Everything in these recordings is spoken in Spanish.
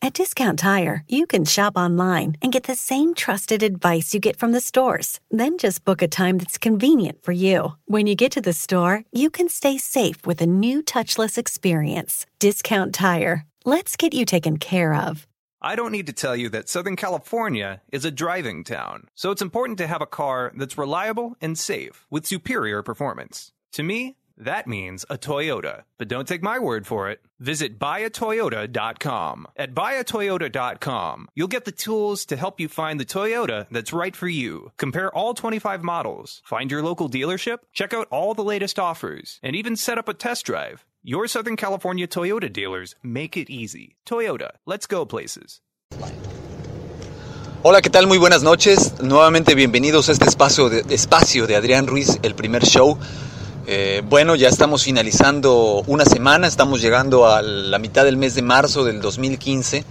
At Discount Tire, you can shop online and get the same trusted advice you get from the stores. Then just book a time that's convenient for you. When you get to the store, you can stay safe with a new touchless experience. Discount Tire. Let's get you taken care of. I don't need to tell you that Southern California is a driving town, so it's important to have a car that's reliable and safe with superior performance. To me, that means a Toyota. But don't take my word for it. Visit buyatoyota.com. At buyatoyota.com, you'll get the tools to help you find the Toyota that's right for you. Compare all 25 models, find your local dealership, check out all the latest offers, and even set up a test drive. Your Southern California Toyota dealers make it easy. Toyota, let's go places. Hola, ¿qué tal? Muy buenas noches. Nuevamente bienvenidos a este espacio de, espacio de Adrián Ruiz, el primer show. Eh, bueno, ya estamos finalizando una semana, estamos llegando a la mitad del mes de marzo del 2015.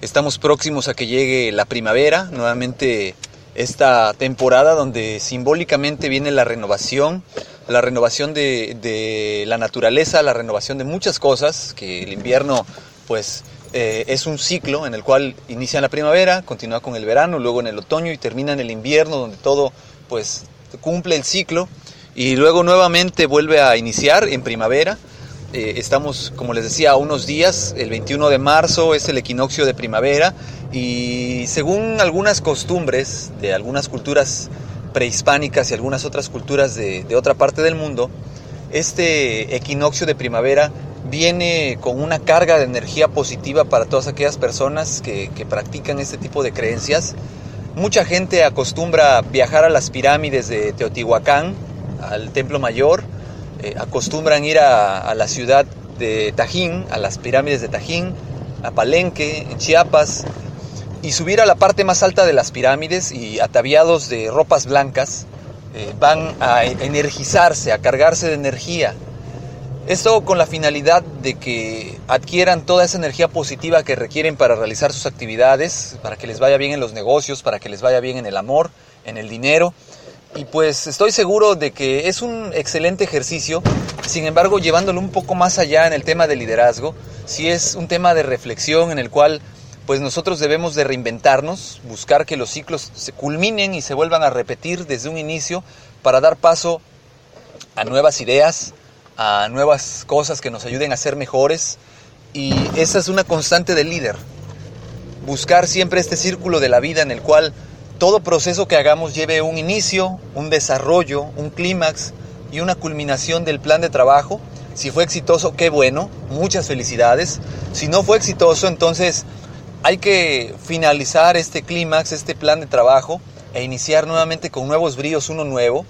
Estamos próximos a que llegue la primavera, nuevamente esta temporada donde simbólicamente viene la renovación, la renovación de, la naturaleza, la renovación de muchas cosas, que el invierno pues eh, es un ciclo en el cual inicia la primavera, continúa con el verano, luego en el otoño y termina en el invierno donde todo pues cumple el ciclo y luego nuevamente vuelve a iniciar en primavera. Eh, estamos, como les decía, a unos días, el 21 de marzo es el equinoccio de primavera y según algunas costumbres de algunas culturas prehispánicas y algunas otras culturas de, de otra parte del mundo, este equinoccio de primavera viene con una carga de energía positiva para todas aquellas personas que, que, practican este tipo de creencias. Mucha gente acostumbra viajar a las pirámides de Teotihuacán, al Templo Mayor, eh, acostumbran ir a, la ciudad de Tajín, a las pirámides de Tajín, a Palenque, en Chiapas, y subir a la parte más alta de las pirámides y ataviados de ropas blancas, eh, van a energizarse, a cargarse de energía. Esto con la finalidad de que adquieran toda esa energía positiva que requieren para realizar sus actividades, para que les vaya bien en los negocios, para que les vaya bien en el amor, en el dinero. Y pues estoy seguro de que es un excelente ejercicio, sin embargo llevándolo un poco más allá en el tema de liderazgo, si es un tema de reflexión en el cual pues nosotros debemos de reinventarnos, buscar que los ciclos se culminen y se vuelvan a repetir desde un inicio para dar paso a nuevas ideas, a nuevas cosas que nos ayuden a ser mejores y esa es una constante del líder. Buscar siempre este círculo de la vida en el cual todo proceso que hagamos lleve un inicio, un desarrollo, un clímax y una culminación del plan de trabajo. Si fue exitoso, qué bueno, muchas felicidades. Si no fue exitoso, entonces hay que finalizar este clímax, este plan de trabajo e iniciar nuevamente con nuevos bríos, uno nuevo.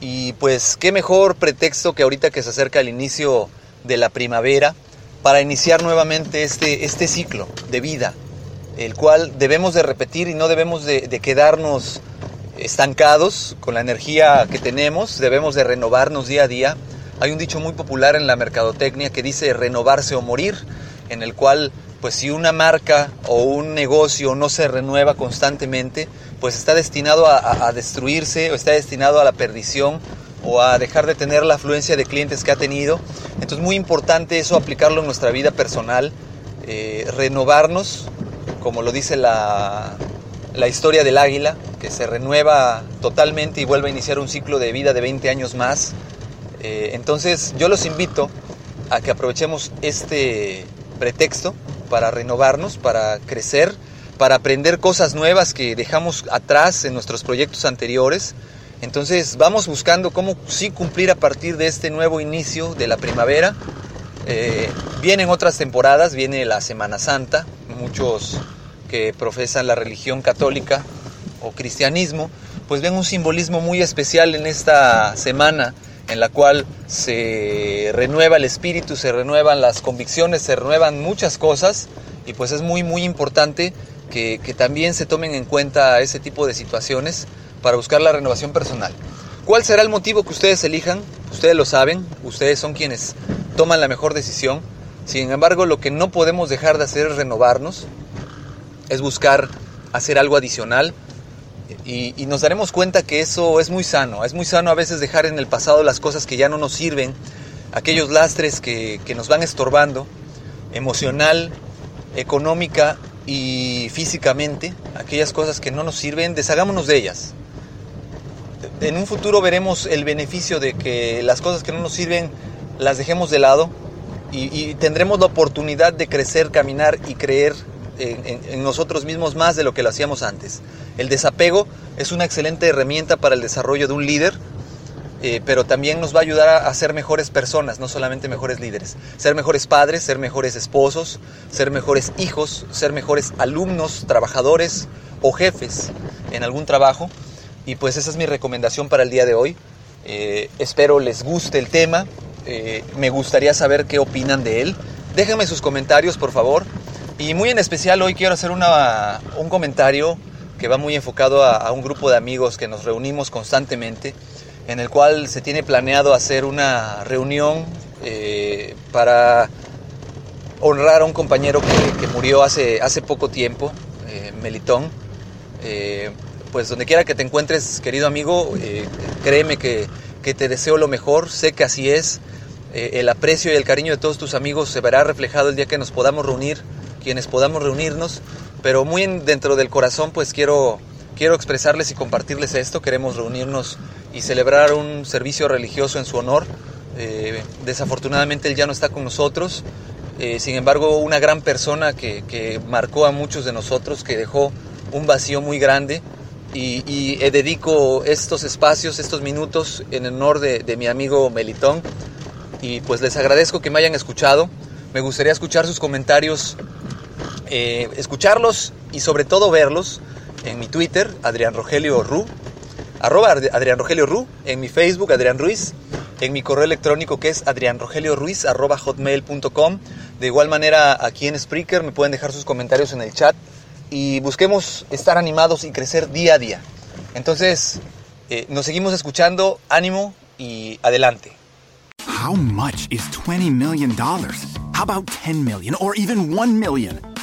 Y pues qué mejor pretexto que ahorita que se acerca el inicio de la primavera para iniciar nuevamente este, este ciclo de vida, el cual debemos de repetir y no debemos de, quedarnos estancados con la energía que tenemos, debemos de renovarnos día a día. Hay un dicho muy popular en la mercadotecnia que dice renovarse o morir, en el cual pues si una marca o un negocio no se renueva constantemente, pues está destinado a, a, destruirse o está destinado a la perdición o a dejar de tener la afluencia de clientes que ha tenido. Entonces muy importante eso aplicarlo en nuestra vida personal, eh, renovarnos, como lo dice la, la, historia del águila, que se renueva totalmente y vuelve a iniciar un ciclo de vida de 20 años más. Eh, entonces yo los invito a que aprovechemos este pretexto para renovarnos, para crecer, para aprender cosas nuevas que dejamos atrás en nuestros proyectos anteriores. Entonces vamos buscando cómo sí cumplir a partir de este nuevo inicio de la primavera. Eh, vienen otras temporadas, viene la Semana Santa, muchos profesan la religión católica o cristianismo, pues ven un simbolismo muy especial en esta semana en la cual se renueva el espíritu, se renuevan las convicciones, se renuevan muchas cosas y pues es muy muy importante que también se tomen en cuenta ese tipo de situaciones para buscar la renovación personal. ¿Cuál será el motivo que ustedes elijan? Ustedes lo saben, ustedes son quienes toman la mejor decisión. Sin embargo, lo que no podemos dejar de hacer es renovarnos, es buscar hacer algo adicional y, nos daremos cuenta que eso es muy sano. Es muy sano a veces dejar en el pasado las cosas que ya no nos sirven, aquellos lastres que, que nos van estorbando, emocional, económica y físicamente, aquellas cosas que no nos sirven, deshagámonos de ellas en un futuro veremos el beneficio de que las cosas que no nos sirven las dejemos de lado y tendremos la oportunidad de crecer, caminar y creer en, nosotros mismos más de lo que lo hacíamos antes. El desapego es una excelente herramienta para el desarrollo de un líder, eh, pero también nos va a ayudar a, a, ser mejores personas, no solamente mejores líderes. Ser mejores padres, ser mejores esposos, ser mejores hijos, ser mejores alumnos, trabajadores o jefes en algún trabajo. Y pues esa es mi recomendación para el día de hoy. Eh, espero les guste el tema. Eh, me gustaría saber qué opinan de él. Déjenme sus comentarios, por favor. Y muy en especial hoy quiero hacer una, un comentario que va muy enfocado a, a, un grupo de amigos que nos reunimos constantemente, en el cual se tiene planeado hacer una reunión eh, para honrar a un compañero que, que murió hace, hace poco tiempo, eh, Melitón. Eh, pues donde quiera que te encuentres, querido amigo, eh, créeme que, que, te deseo lo mejor, sé que así es. Eh, el aprecio y el cariño de todos tus amigos se verá reflejado el día que nos podamos reunir, quienes podamos reunirnos, pero muy en, dentro del corazón pues quiero, quiero expresarles y compartirles esto, queremos reunirnos y celebrar un servicio religioso en su honor. Eh, desafortunadamente él ya no está con nosotros, sin embargo una gran persona que, que marcó a muchos de nosotros, que dejó un vacío muy grande y, y eh, dedico estos espacios, estos minutos en honor de, de, mi amigo Melitón y pues les agradezco que me hayan escuchado. Me gustaría escuchar sus comentarios, eh, escucharlos y sobre todo verlos en mi Twitter, Adrián Rogelio Ru, en mi Facebook, Adrián Ruiz, en mi correo electrónico que es adrianrogelioruiz arroba hotmail.com. De igual manera aquí en Spreaker me pueden dejar sus comentarios en el chat y busquemos estar animados y crecer día a día. Entonces, eh, nos seguimos escuchando, ánimo y adelante. How much is 20 million? How about 10 million or even 1 million?